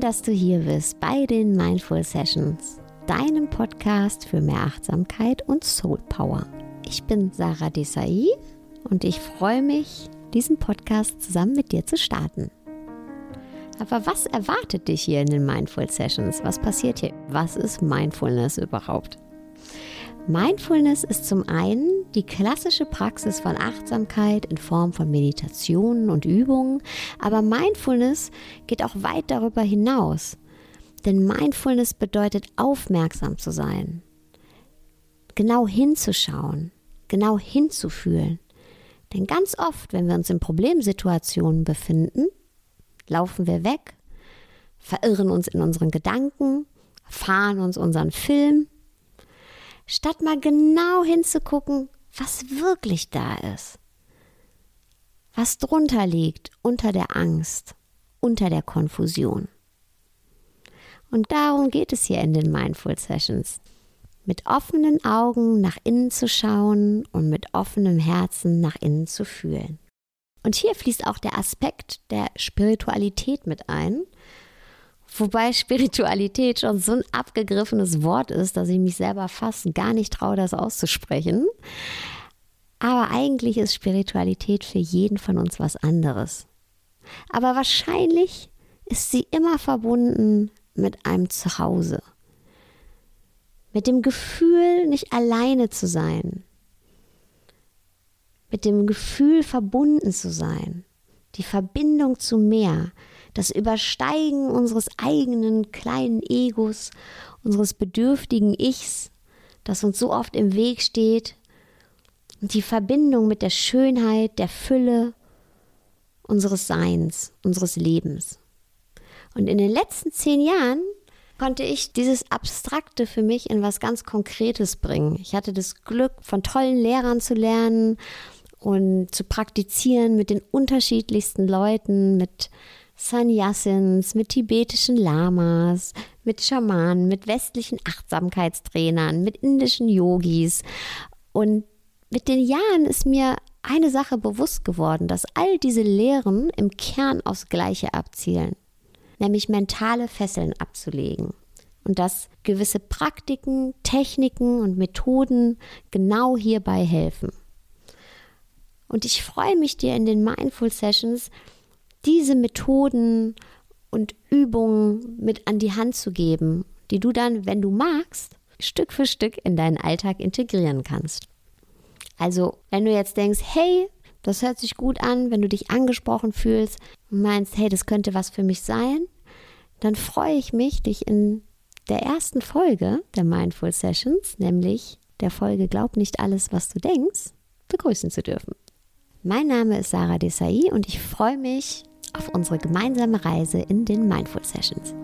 dass du hier bist bei den Mindful Sessions, deinem Podcast für mehr Achtsamkeit und Soul Power. Ich bin Sarah Desai und ich freue mich, diesen Podcast zusammen mit dir zu starten. Aber was erwartet dich hier in den Mindful Sessions? Was passiert hier? Was ist Mindfulness überhaupt? Mindfulness ist zum einen die klassische Praxis von Achtsamkeit in Form von Meditationen und Übungen, aber Mindfulness geht auch weit darüber hinaus. Denn Mindfulness bedeutet aufmerksam zu sein, genau hinzuschauen, genau hinzufühlen. Denn ganz oft, wenn wir uns in Problemsituationen befinden, laufen wir weg, verirren uns in unseren Gedanken, fahren uns unseren Film statt mal genau hinzugucken, was wirklich da ist. Was drunter liegt, unter der Angst, unter der Konfusion. Und darum geht es hier in den Mindful Sessions. Mit offenen Augen nach innen zu schauen und mit offenem Herzen nach innen zu fühlen. Und hier fließt auch der Aspekt der Spiritualität mit ein, Wobei Spiritualität schon so ein abgegriffenes Wort ist, dass ich mich selber fast gar nicht traue, das auszusprechen. Aber eigentlich ist Spiritualität für jeden von uns was anderes. Aber wahrscheinlich ist sie immer verbunden mit einem Zuhause. Mit dem Gefühl, nicht alleine zu sein. Mit dem Gefühl, verbunden zu sein. Die Verbindung zu mehr das Übersteigen unseres eigenen kleinen Egos, unseres bedürftigen Ichs, das uns so oft im Weg steht, und die Verbindung mit der Schönheit, der Fülle unseres Seins, unseres Lebens. Und in den letzten zehn Jahren konnte ich dieses Abstrakte für mich in was ganz Konkretes bringen. Ich hatte das Glück, von tollen Lehrern zu lernen und zu praktizieren mit den unterschiedlichsten Leuten, mit Sanyasins, mit tibetischen Lamas, mit Schamanen, mit westlichen Achtsamkeitstrainern, mit indischen Yogis. Und mit den Jahren ist mir eine Sache bewusst geworden, dass all diese Lehren im Kern aufs Gleiche abzielen, nämlich mentale Fesseln abzulegen. Und dass gewisse Praktiken, Techniken und Methoden genau hierbei helfen. Und ich freue mich dir in den Mindful Sessions diese Methoden und Übungen mit an die Hand zu geben, die du dann, wenn du magst, Stück für Stück in deinen Alltag integrieren kannst. Also, wenn du jetzt denkst, hey, das hört sich gut an, wenn du dich angesprochen fühlst und meinst, hey, das könnte was für mich sein, dann freue ich mich, dich in der ersten Folge der Mindful Sessions, nämlich der Folge Glaub nicht alles, was du denkst, begrüßen zu dürfen. Mein Name ist Sarah Desai und ich freue mich, auf unsere gemeinsame Reise in den Mindful Sessions.